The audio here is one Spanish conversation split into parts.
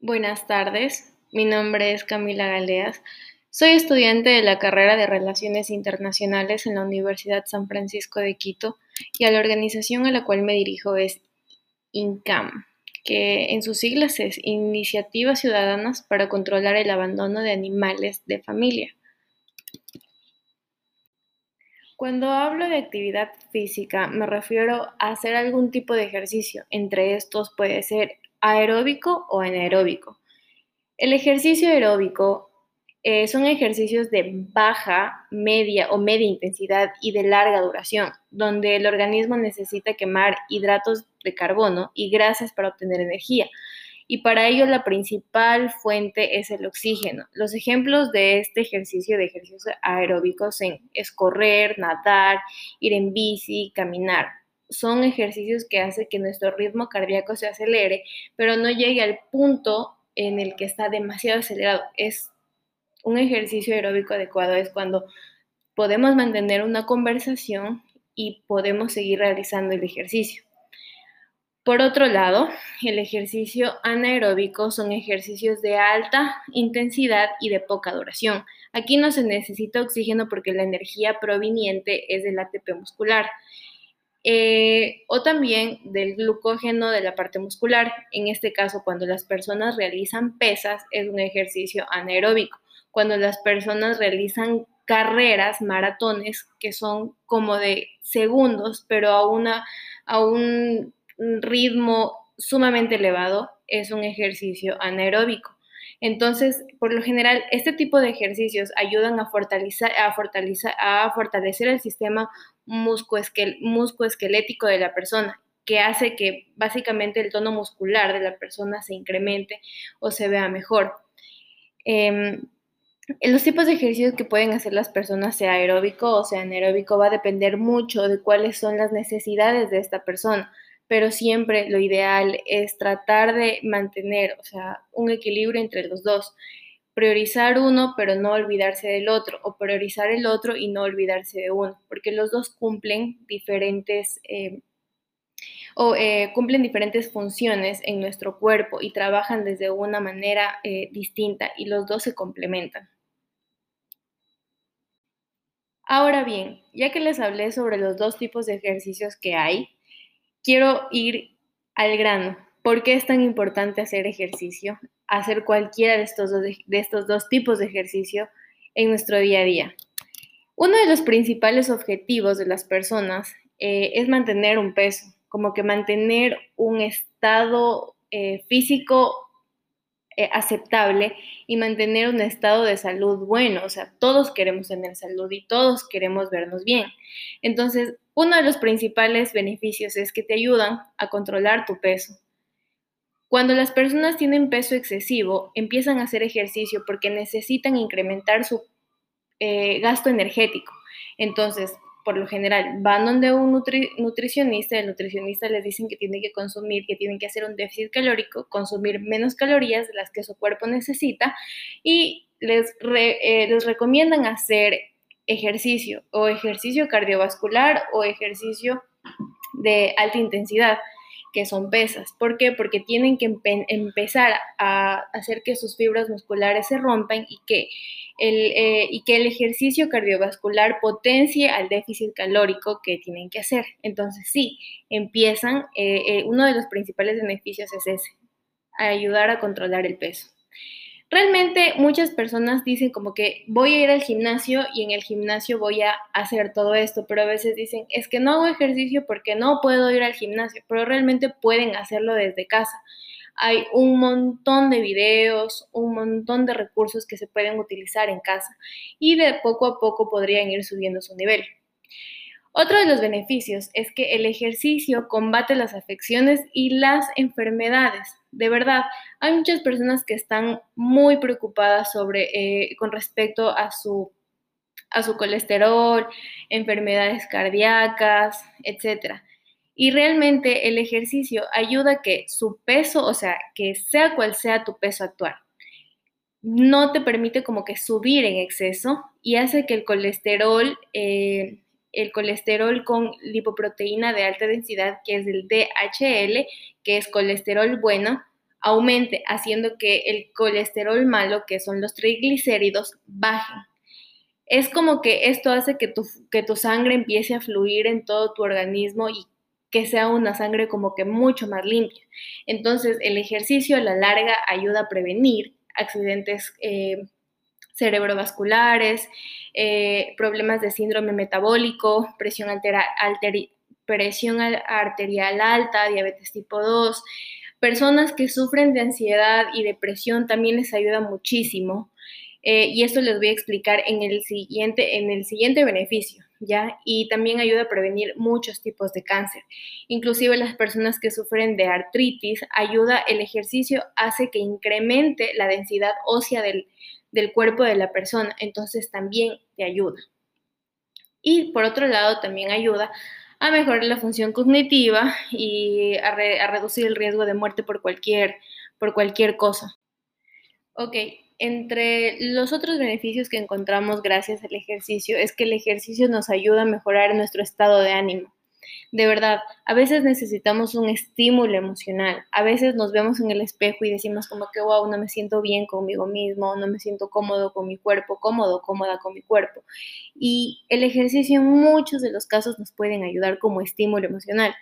Buenas tardes, mi nombre es Camila Galeas. Soy estudiante de la carrera de Relaciones Internacionales en la Universidad San Francisco de Quito y a la organización a la cual me dirijo es INCAM, que en sus siglas es Iniciativas Ciudadanas para Controlar el Abandono de Animales de Familia. Cuando hablo de actividad física me refiero a hacer algún tipo de ejercicio. Entre estos puede ser aeróbico o anaeróbico. El ejercicio aeróbico eh, son ejercicios de baja, media o media intensidad y de larga duración, donde el organismo necesita quemar hidratos de carbono y grasas para obtener energía. Y para ello la principal fuente es el oxígeno. Los ejemplos de este ejercicio de ejercicios aeróbicos es correr, nadar, ir en bici, caminar son ejercicios que hacen que nuestro ritmo cardíaco se acelere, pero no llegue al punto en el que está demasiado acelerado. Es un ejercicio aeróbico adecuado, es cuando podemos mantener una conversación y podemos seguir realizando el ejercicio. Por otro lado, el ejercicio anaeróbico son ejercicios de alta intensidad y de poca duración. Aquí no se necesita oxígeno porque la energía proveniente es del ATP muscular. Eh, o también del glucógeno de la parte muscular. En este caso, cuando las personas realizan pesas, es un ejercicio anaeróbico. Cuando las personas realizan carreras, maratones, que son como de segundos, pero a, una, a un ritmo sumamente elevado, es un ejercicio anaeróbico. Entonces, por lo general, este tipo de ejercicios ayudan a, fortalecer, a, a fortalecer el sistema muscoesquelético de la persona, que hace que básicamente el tono muscular de la persona se incremente o se vea mejor. Em, los tipos de ejercicios que pueden hacer las personas, sea aeróbico o sea anaeróbico, va a depender mucho de cuáles son las necesidades de esta persona, pero siempre lo ideal es tratar de mantener, o sea, un equilibrio entre los dos priorizar uno pero no olvidarse del otro, o priorizar el otro y no olvidarse de uno, porque los dos cumplen diferentes... Eh, o eh, cumplen diferentes funciones en nuestro cuerpo y trabajan desde una manera eh, distinta y los dos se complementan. Ahora bien, ya que les hablé sobre los dos tipos de ejercicios que hay, quiero ir al grano. ¿Por qué es tan importante hacer ejercicio? Hacer cualquiera de estos dos, de estos dos tipos de ejercicio en nuestro día a día. Uno de los principales objetivos de las personas eh, es mantener un peso, como que mantener un estado eh, físico eh, aceptable y mantener un estado de salud bueno. O sea, todos queremos tener salud y todos queremos vernos bien. Entonces, uno de los principales beneficios es que te ayudan a controlar tu peso. Cuando las personas tienen peso excesivo, empiezan a hacer ejercicio porque necesitan incrementar su eh, gasto energético. Entonces, por lo general, van donde un nutricionista, el nutricionista les dicen que tienen que consumir, que tienen que hacer un déficit calórico, consumir menos calorías de las que su cuerpo necesita y les, eh, les recomiendan hacer ejercicio o ejercicio cardiovascular o ejercicio de alta intensidad que son pesas. ¿Por qué? Porque tienen que empezar a hacer que sus fibras musculares se rompan y que, el, eh, y que el ejercicio cardiovascular potencie al déficit calórico que tienen que hacer. Entonces, sí, empiezan, eh, eh, uno de los principales beneficios es ese, ayudar a controlar el peso. Realmente muchas personas dicen como que voy a ir al gimnasio y en el gimnasio voy a hacer todo esto, pero a veces dicen es que no hago ejercicio porque no puedo ir al gimnasio, pero realmente pueden hacerlo desde casa. Hay un montón de videos, un montón de recursos que se pueden utilizar en casa y de poco a poco podrían ir subiendo su nivel. Otro de los beneficios es que el ejercicio combate las afecciones y las enfermedades. De verdad, hay muchas personas que están muy preocupadas sobre, eh, con respecto a su, a su colesterol, enfermedades cardíacas, etc. Y realmente el ejercicio ayuda a que su peso, o sea, que sea cual sea tu peso actual, no te permite como que subir en exceso y hace que el colesterol eh, el colesterol con lipoproteína de alta densidad, que es el DHL, que es colesterol bueno, aumente, haciendo que el colesterol malo, que son los triglicéridos, bajen. Es como que esto hace que tu, que tu sangre empiece a fluir en todo tu organismo y que sea una sangre como que mucho más limpia. Entonces, el ejercicio a la larga ayuda a prevenir accidentes eh, cerebrovasculares, eh, problemas de síndrome metabólico, presión, arterial alta, diabetes tipo 2. Personas que sufren de ansiedad y depresión también les ayuda muchísimo. Eh, y esto les voy a explicar en el siguiente, en el siguiente beneficio, ¿ya? Y también ayuda a prevenir muchos tipos de cáncer. Inclusive las personas que sufren de artritis, ayuda, el ejercicio hace que incremente la densidad ósea del, del cuerpo de la persona, entonces también te ayuda. Y por otro lado, también ayuda a mejorar la función cognitiva y a, reducir el riesgo de muerte por cualquier, por cualquier cosa. Ok, entre los otros beneficios que encontramos gracias al ejercicio es que el ejercicio nos ayuda a mejorar nuestro estado de ánimo. De verdad, a veces necesitamos un estímulo emocional. A veces nos vemos en el espejo y decimos como que, wow, no me siento bien conmigo mismo, no me siento cómodo con mi cuerpo, cómodo, cómoda con mi cuerpo. Y el ejercicio en muchos de los casos nos pueden ayudar como estímulo emocional.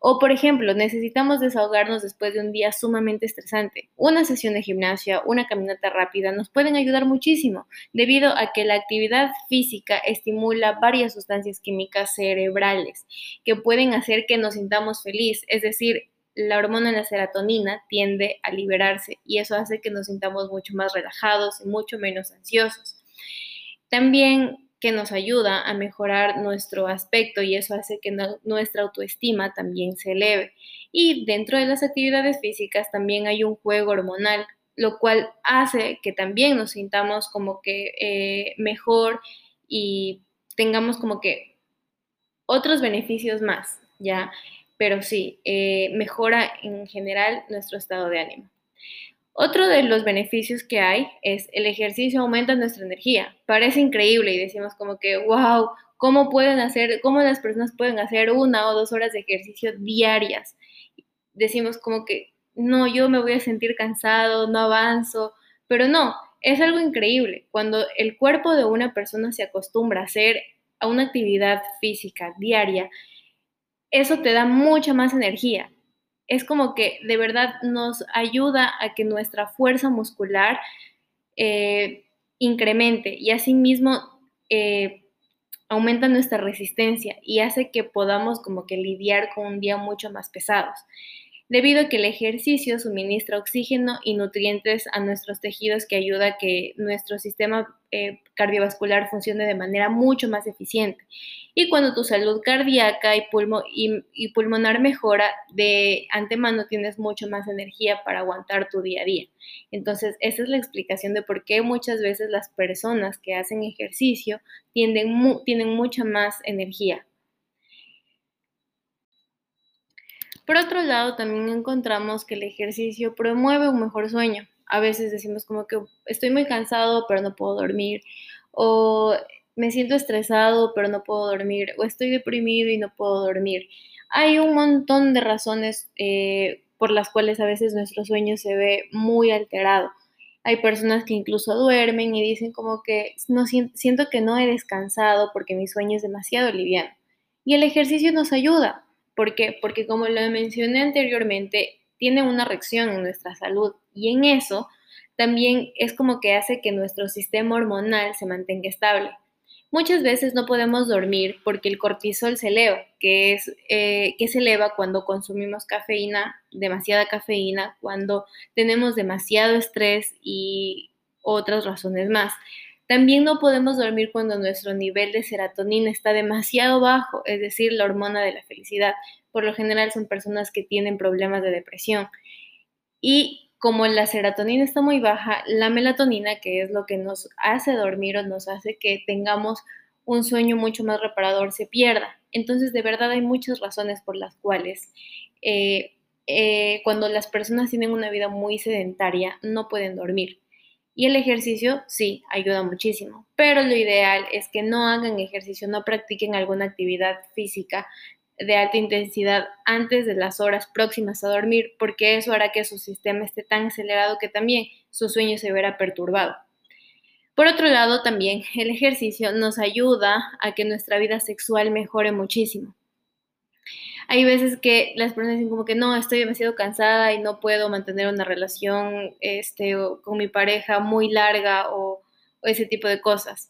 O, por ejemplo, necesitamos desahogarnos después de un día sumamente estresante. Una sesión de gimnasia, una caminata rápida nos pueden ayudar muchísimo, debido a que la actividad física estimula varias sustancias químicas cerebrales que pueden hacer que nos sintamos feliz, es decir, la hormona la serotonina tiende a liberarse y eso hace que nos sintamos mucho más relajados y mucho menos ansiosos. También que nos ayuda a mejorar nuestro aspecto y eso hace que nuestra autoestima también se eleve. Y dentro de las actividades físicas también hay un juego hormonal, lo cual hace que también nos sintamos como que eh, mejor y tengamos como que otros beneficios más, ¿ya? Pero sí, eh, mejora en general nuestro estado de ánimo. Otro de los beneficios que hay es el ejercicio aumenta nuestra energía. Parece increíble y decimos como que, wow, ¿cómo pueden hacer, cómo las personas pueden hacer una o dos horas de ejercicio diarias? Decimos como que, no, yo me voy a sentir cansado, no avanzo, pero no, es algo increíble. Cuando el cuerpo de una persona se acostumbra a hacer a una actividad física diaria, eso te da mucha más energía es como que de verdad nos ayuda a que nuestra fuerza muscular eh, incremente y asimismo eh, aumenta nuestra resistencia y hace que podamos como que lidiar con un día mucho más pesados debido a que el ejercicio suministra oxígeno y nutrientes a nuestros tejidos que ayuda a que nuestro sistema eh, cardiovascular funcione de manera mucho más eficiente. Y cuando tu salud cardíaca y, y, pulmonar mejora, de antemano tienes mucho más energía para aguantar tu día a día. Entonces, esa es la explicación de por qué muchas veces las personas que hacen ejercicio tienen mucha más energía. Por otro lado, también encontramos que el ejercicio promueve un mejor sueño. A veces decimos como que estoy muy cansado, pero no puedo dormir. O me siento estresado pero no puedo dormir o estoy deprimido y no puedo dormir. Hay un montón de razones eh, por las cuales a veces nuestro sueño se ve muy alterado. Hay personas que incluso duermen y dicen como que no siento que no he descansado porque mi sueño es demasiado liviano. Y el ejercicio nos ayuda. ¿Por qué? Porque como lo mencioné anteriormente, tiene una reacción en nuestra salud y en eso también es como que hace que nuestro sistema hormonal se mantenga estable. Muchas veces no podemos dormir porque el cortisol se eleva, que, es, eh, que se eleva cuando consumimos cafeína, demasiada cafeína, cuando tenemos demasiado estrés y otras razones más. También no podemos dormir cuando nuestro nivel de serotonina está demasiado bajo, es decir, la hormona de la felicidad. Por lo general son personas que tienen problemas de depresión. Y como la serotonina está muy baja, la melatonina, que es lo que nos hace dormir o nos hace que tengamos un sueño mucho más reparador, se pierda. Entonces, de verdad hay muchas razones por las cuales eh, eh, cuando las personas tienen una vida muy sedentaria, no pueden dormir. Y el ejercicio sí ayuda muchísimo, pero lo ideal es que no hagan ejercicio, no practiquen alguna actividad física de alta intensidad antes de las horas próximas a dormir, porque eso hará que su sistema esté tan acelerado que también su sueño se verá perturbado. Por otro lado, también el ejercicio nos ayuda a que nuestra vida sexual mejore muchísimo. Hay veces que las personas dicen como que no, estoy demasiado cansada y no puedo mantener una relación este, con mi pareja muy larga o ese tipo de cosas.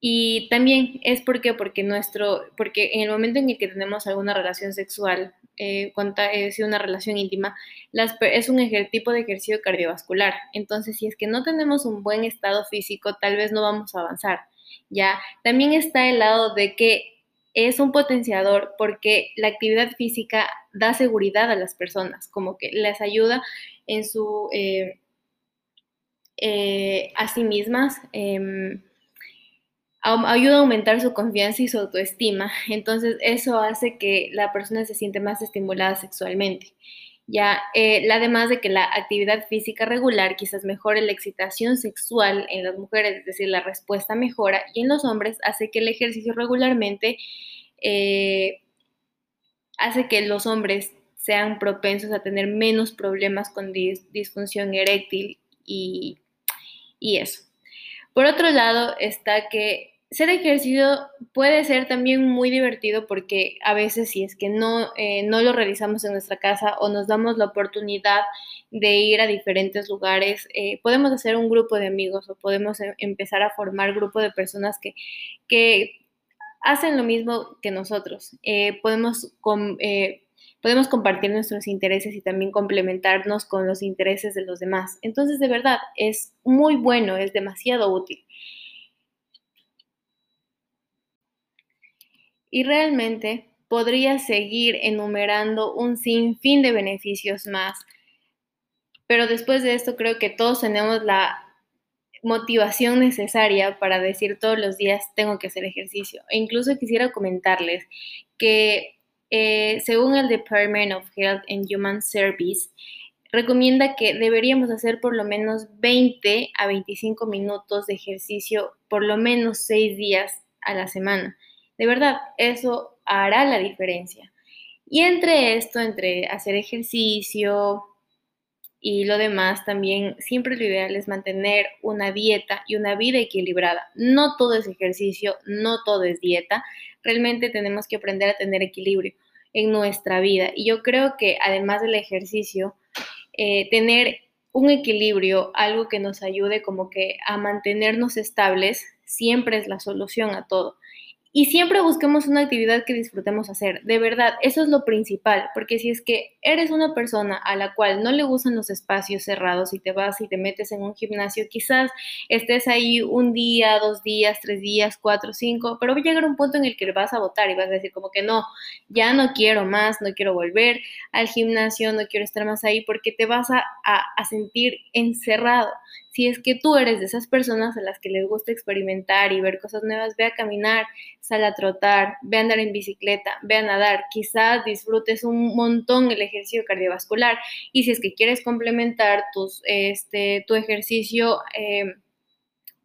Y también es porque, porque nuestro, porque en el momento en el que tenemos alguna relación sexual, eh, es una relación íntima, es un tipo de ejercicio cardiovascular. Entonces, si es que no tenemos un buen estado físico, tal vez no vamos a avanzar. Ya, también está el lado de que es un potenciador porque la actividad física da seguridad a las personas, como que les ayuda en su eh, eh, a sí mismas. Em, ayuda a aumentar su confianza y su autoestima. Entonces eso hace que la persona se siente más estimulada sexualmente. Ya, eh, además de que la actividad física regular quizás mejore la excitación sexual en las mujeres, es decir, la respuesta mejora, y en los hombres hace que el ejercicio regularmente eh, hace que los hombres sean propensos a tener menos problemas con disfunción eréctil y, y eso. Por otro lado está que ser ejercicio puede ser también muy divertido porque a veces si es que no, eh, no lo realizamos en nuestra casa o nos damos la oportunidad de ir a diferentes lugares, eh, podemos hacer un grupo de amigos o podemos em, empezar a formar grupo de personas que, que hacen lo mismo que nosotros. Eh, podemos, podemos compartir nuestros intereses y también complementarnos con los intereses de los demás. Entonces, de verdad, es muy bueno, es demasiado útil. Y realmente podría seguir enumerando un sinfín de beneficios más. Pero después de esto creo que todos tenemos la motivación necesaria para decir todos los días tengo que hacer ejercicio. E incluso quisiera comentarles que eh, según el Department of Health and Human Service, recomienda que deberíamos hacer por lo menos 20 a 25 minutos de ejercicio por lo menos 6 días a la semana. De verdad, eso hará la diferencia. Y entre esto, entre hacer ejercicio y lo demás, también siempre lo ideal es mantener una dieta y una vida equilibrada. No todo es ejercicio, no todo es dieta. Realmente tenemos que aprender a tener equilibrio en nuestra vida. Y yo creo que además del ejercicio, eh, tener un equilibrio, algo que nos ayude como que a mantenernos estables, siempre es la solución a todo. Y siempre busquemos una actividad que disfrutemos hacer. De verdad, eso es lo principal, porque si es que eres una persona a la cual no le gustan los espacios cerrados y te vas y te metes en un gimnasio, quizás estés ahí un día, dos días, tres días, cuatro, cinco, pero va a llegar un punto en el que vas a votar y vas a decir como que no, ya no quiero más, no quiero volver al gimnasio, no quiero estar más ahí, porque te vas a, a sentir encerrado. Si es que tú eres de esas personas a las que les gusta experimentar y ver cosas nuevas, ve a caminar, sal a trotar, ve a andar en bicicleta, ve a nadar. Quizás disfrutes un montón el ejercicio cardiovascular. Y si es que quieres complementar tus, este, tu ejercicio... Eh,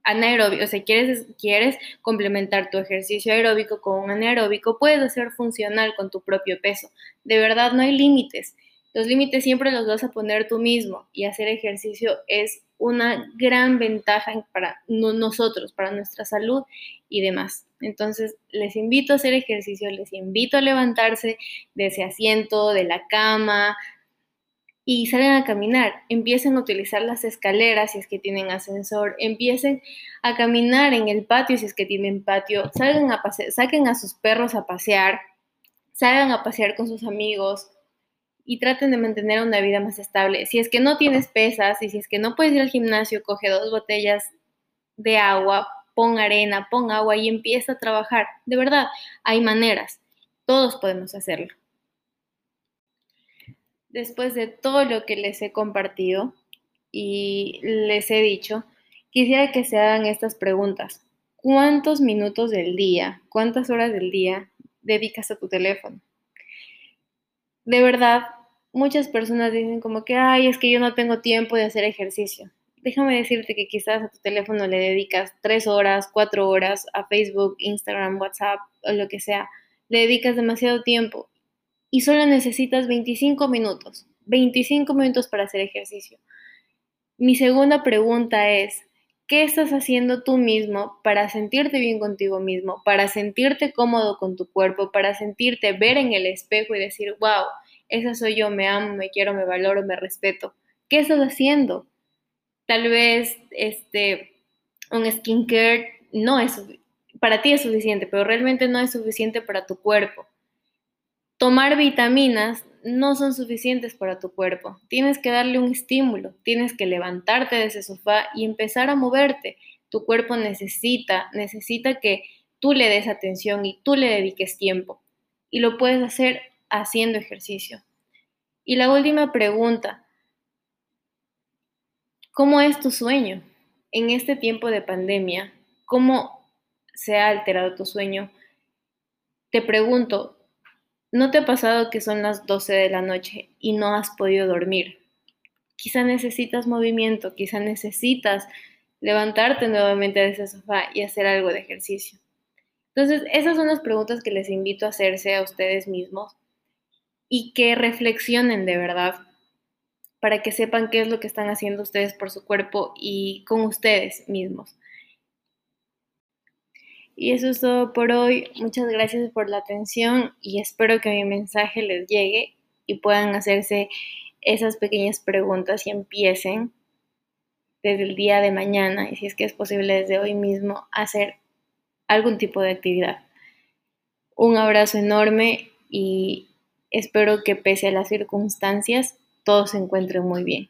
anaeróbico, o sea, quieres, quieres complementar tu ejercicio aeróbico con un anaeróbico, puedes hacer funcional con tu propio peso. De verdad, no hay límites. Los límites siempre los vas a poner tú mismo y hacer ejercicio es una gran ventaja para nosotros, para nuestra salud y demás. Entonces, les invito a hacer ejercicio, les invito a levantarse de ese asiento, de la cama y salgan a caminar. Empiecen a utilizar las escaleras si es que tienen ascensor, empiecen a caminar en el patio si es que tienen patio, salgan a saquen a sus perros a pasear, salgan a pasear con sus amigos, y traten de mantener una vida más estable. Si es que no tienes pesas y si es que no puedes ir al gimnasio, coge dos botellas de agua, pon arena, pon agua y empieza a trabajar. De verdad, hay maneras. Todos podemos hacerlo. Después de todo lo que les he compartido y les he dicho, quisiera que se hagan estas preguntas. ¿Cuántos minutos del día, cuántas horas del día dedicas a tu teléfono? De verdad, muchas personas dicen como que, ay, es que yo no tengo tiempo de hacer ejercicio. Déjame decirte que quizás a tu teléfono le dedicas tres horas, cuatro horas a Facebook, Instagram, WhatsApp o lo que sea. le dedicas demasiado tiempo y solo necesitas 25 minutos, 25 minutos para hacer ejercicio. Mi segunda pregunta es, ¿qué estás haciendo tú mismo para sentirte bien contigo mismo, para sentirte cómodo con tu cuerpo, para sentirte ver en el espejo y decir, wow, esa soy yo, me amo, me quiero, me valoro, me respeto? ¿Qué estás haciendo? Tal vez este, un skincare no es, para ti es suficiente, pero realmente no es suficiente para tu cuerpo. Tomar vitaminas no son suficientes para tu cuerpo. Tienes que darle un estímulo, tienes que levantarte de ese sofá y empezar a moverte. Tu cuerpo necesita, necesita que tú le des atención y tú le dediques tiempo. Y lo puedes hacer haciendo ejercicio. Y la última pregunta, ¿cómo es tu sueño? En este tiempo de pandemia, ¿cómo se ha alterado tu sueño? Te pregunto, ¿no te ha pasado que son las 12 de la noche y no has podido dormir? Quizá necesitas movimiento, quizá necesitas levantarte nuevamente de ese sofá y hacer algo de ejercicio. Entonces, esas son las preguntas que les invito a hacerse a ustedes mismos y que reflexionen de verdad para que sepan qué es lo que están haciendo ustedes por su cuerpo y con ustedes mismos. Y eso es todo por hoy. Muchas gracias por la atención y espero que mi mensaje les llegue y puedan hacerse esas pequeñas preguntas y empiecen desde el día de mañana y si es que es posible desde hoy mismo hacer algún tipo de actividad. Un abrazo enorme y espero que pese a las circunstancias todos se encuentren muy bien.